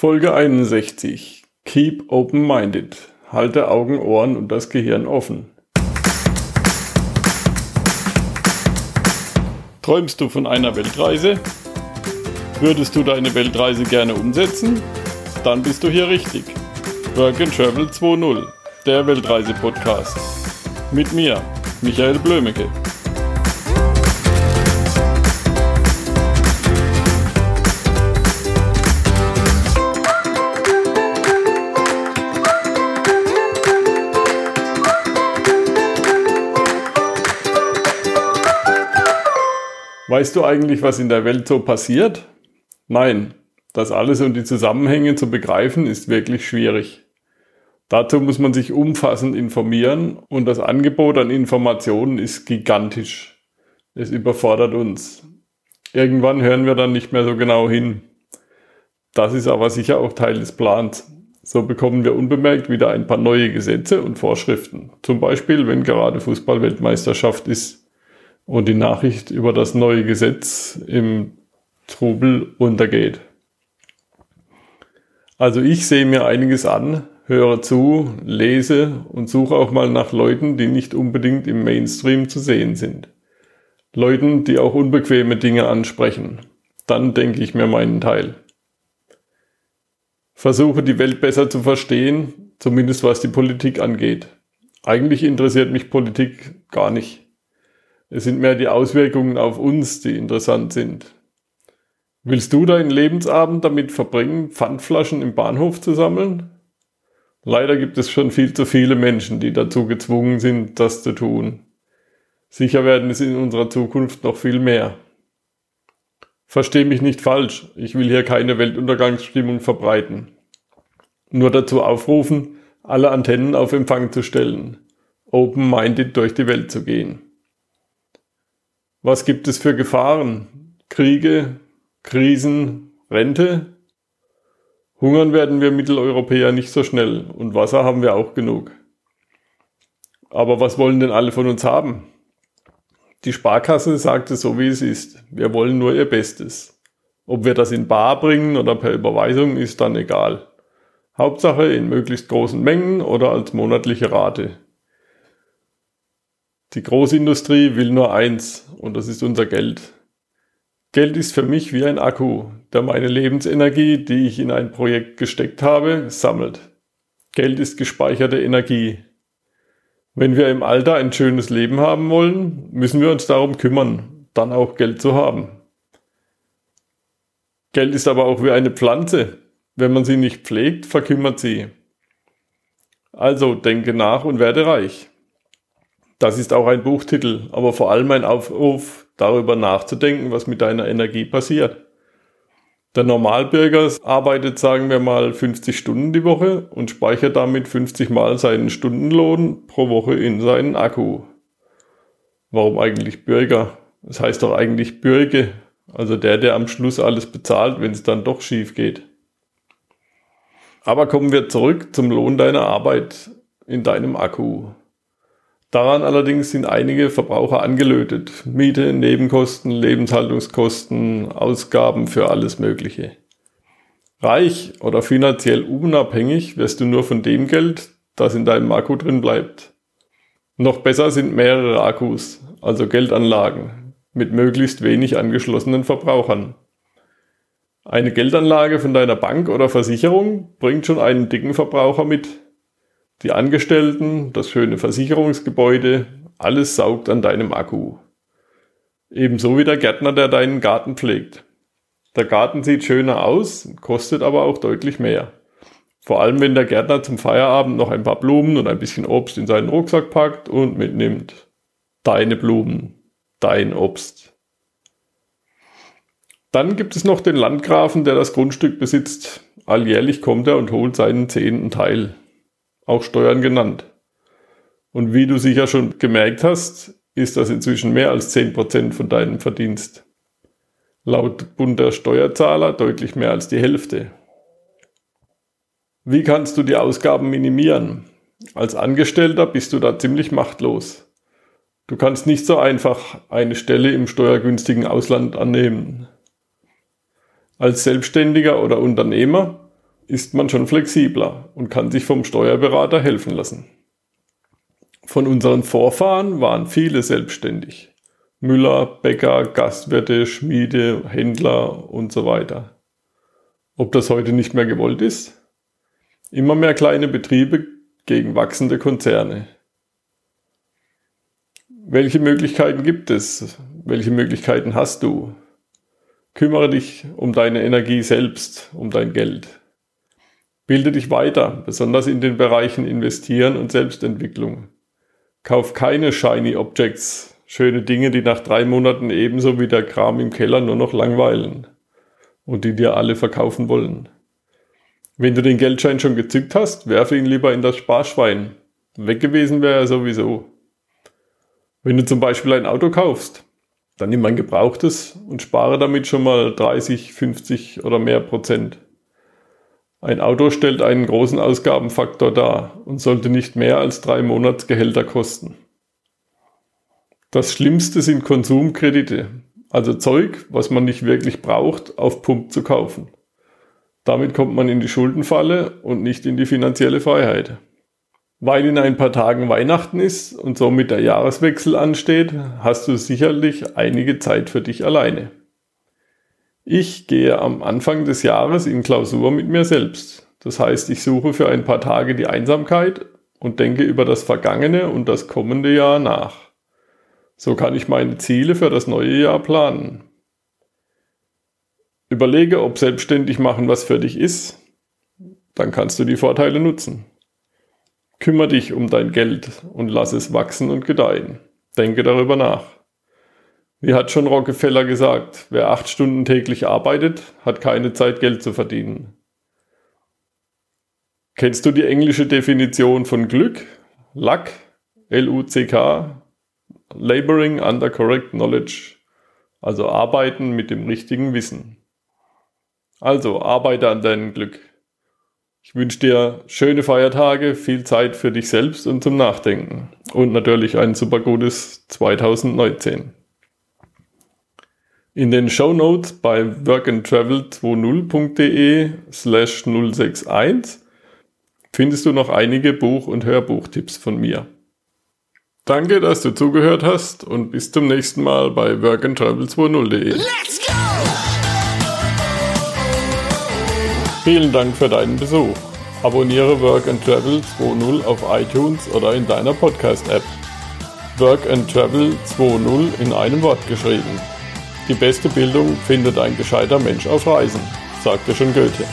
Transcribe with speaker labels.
Speaker 1: Folge 61. Keep open-minded. Halte Augen, Ohren und das Gehirn offen. Träumst du von einer Weltreise? Würdest du deine Weltreise gerne umsetzen? Dann bist du hier richtig. Work and Travel 2.0, der Weltreise-Podcast. Mit mir, Michael Blömecke. Weißt du eigentlich, was in der Welt so passiert? Nein, das alles und die Zusammenhänge zu begreifen ist wirklich schwierig. Dazu muss man sich umfassend informieren und das Angebot an Informationen ist gigantisch. Es überfordert uns. Irgendwann hören wir dann nicht mehr so genau hin. Das ist aber sicher auch Teil des Plans. So bekommen wir unbemerkt wieder ein paar neue Gesetze und Vorschriften. Zum Beispiel, wenn gerade Fußballweltmeisterschaft ist und die Nachricht über das neue Gesetz im Trubel untergeht. Also ich sehe mir einiges an, höre zu, lese und suche auch mal nach Leuten, die nicht unbedingt im Mainstream zu sehen sind. Leuten, die auch unbequeme Dinge ansprechen. Dann denke ich mir meinen Teil. Versuche die Welt besser zu verstehen, zumindest was die Politik angeht. Eigentlich interessiert mich Politik gar nicht. Es sind mehr die Auswirkungen auf uns, die interessant sind. Willst du deinen Lebensabend damit verbringen, Pfandflaschen im Bahnhof zu sammeln? Leider gibt es schon viel zu viele Menschen, die dazu gezwungen sind, das zu tun. Sicher werden es in unserer Zukunft noch viel mehr. Versteh mich nicht falsch, ich will hier keine Weltuntergangsstimmung verbreiten. Nur dazu aufrufen, alle Antennen auf Empfang zu stellen, open-minded durch die Welt zu gehen. Was gibt es für Gefahren? Kriege, Krisen, Rente? Hungern werden wir Mitteleuropäer nicht so schnell und Wasser haben wir auch genug. Aber was wollen denn alle von uns haben? Die Sparkasse sagt es so, wie es ist. Wir wollen nur ihr Bestes. Ob wir das in Bar bringen oder per Überweisung, ist dann egal. Hauptsache in möglichst großen Mengen oder als monatliche Rate. Die Großindustrie will nur eins und das ist unser Geld. Geld ist für mich wie ein Akku, der meine Lebensenergie, die ich in ein Projekt gesteckt habe, sammelt. Geld ist gespeicherte Energie. Wenn wir im Alter ein schönes Leben haben wollen, müssen wir uns darum kümmern, dann auch Geld zu haben. Geld ist aber auch wie eine Pflanze. Wenn man sie nicht pflegt, verkümmert sie. Also denke nach und werde reich. Das ist auch ein Buchtitel, aber vor allem ein Aufruf, darüber nachzudenken, was mit deiner Energie passiert. Der Normalbürger arbeitet, sagen wir mal, 50 Stunden die Woche und speichert damit 50 Mal seinen Stundenlohn pro Woche in seinen Akku. Warum eigentlich Bürger? Das heißt doch eigentlich Bürge, also der, der am Schluss alles bezahlt, wenn es dann doch schief geht. Aber kommen wir zurück zum Lohn deiner Arbeit in deinem Akku. Daran allerdings sind einige Verbraucher angelötet. Miete, Nebenkosten, Lebenshaltungskosten, Ausgaben für alles Mögliche. Reich oder finanziell unabhängig wirst du nur von dem Geld, das in deinem Akku drin bleibt. Noch besser sind mehrere Akkus, also Geldanlagen, mit möglichst wenig angeschlossenen Verbrauchern. Eine Geldanlage von deiner Bank oder Versicherung bringt schon einen dicken Verbraucher mit. Die Angestellten, das schöne Versicherungsgebäude, alles saugt an deinem Akku. Ebenso wie der Gärtner, der deinen Garten pflegt. Der Garten sieht schöner aus, kostet aber auch deutlich mehr. Vor allem, wenn der Gärtner zum Feierabend noch ein paar Blumen und ein bisschen Obst in seinen Rucksack packt und mitnimmt. Deine Blumen, dein Obst. Dann gibt es noch den Landgrafen, der das Grundstück besitzt. Alljährlich kommt er und holt seinen zehnten Teil auch Steuern genannt. Und wie du sicher schon gemerkt hast, ist das inzwischen mehr als 10% von deinem Verdienst. Laut Bund der Steuerzahler deutlich mehr als die Hälfte. Wie kannst du die Ausgaben minimieren? Als Angestellter bist du da ziemlich machtlos. Du kannst nicht so einfach eine Stelle im steuergünstigen Ausland annehmen. Als Selbstständiger oder Unternehmer ist man schon flexibler und kann sich vom Steuerberater helfen lassen. Von unseren Vorfahren waren viele selbstständig. Müller, Bäcker, Gastwirte, Schmiede, Händler und so weiter. Ob das heute nicht mehr gewollt ist? Immer mehr kleine Betriebe gegen wachsende Konzerne. Welche Möglichkeiten gibt es? Welche Möglichkeiten hast du? Kümmere dich um deine Energie selbst, um dein Geld. Bilde dich weiter, besonders in den Bereichen Investieren und Selbstentwicklung. Kauf keine Shiny Objects, schöne Dinge, die nach drei Monaten ebenso wie der Kram im Keller nur noch langweilen und die dir alle verkaufen wollen. Wenn du den Geldschein schon gezückt hast, werfe ihn lieber in das Sparschwein. Weg gewesen wäre er sowieso. Wenn du zum Beispiel ein Auto kaufst, dann nimm ein gebrauchtes und spare damit schon mal 30, 50 oder mehr Prozent. Ein Auto stellt einen großen Ausgabenfaktor dar und sollte nicht mehr als drei Monatsgehälter kosten. Das Schlimmste sind Konsumkredite, also Zeug, was man nicht wirklich braucht, auf Pump zu kaufen. Damit kommt man in die Schuldenfalle und nicht in die finanzielle Freiheit. Weil in ein paar Tagen Weihnachten ist und somit der Jahreswechsel ansteht, hast du sicherlich einige Zeit für dich alleine. Ich gehe am Anfang des Jahres in Klausur mit mir selbst. Das heißt, ich suche für ein paar Tage die Einsamkeit und denke über das vergangene und das kommende Jahr nach. So kann ich meine Ziele für das neue Jahr planen. Überlege, ob selbstständig machen was für dich ist. Dann kannst du die Vorteile nutzen. Kümmer dich um dein Geld und lass es wachsen und gedeihen. Denke darüber nach. Wie hat schon Rockefeller gesagt, wer acht Stunden täglich arbeitet, hat keine Zeit, Geld zu verdienen. Kennst du die englische Definition von Glück? Luck, L-U-C-K, Laboring under correct knowledge, also arbeiten mit dem richtigen Wissen. Also arbeite an deinem Glück. Ich wünsche dir schöne Feiertage, viel Zeit für dich selbst und zum Nachdenken und natürlich ein super gutes 2019. In den Show Notes bei workandtravel20.de slash 061 findest du noch einige Buch- und Hörbuchtipps von mir. Danke, dass du zugehört hast und bis zum nächsten Mal bei workandtravel20.de. Vielen Dank für deinen Besuch. Abonniere Work and Travel 2.0 auf iTunes oder in deiner Podcast-App. Work and Travel 2.0 in einem Wort geschrieben. Die beste Bildung findet ein gescheiter Mensch auf Reisen, sagte schon Goethe.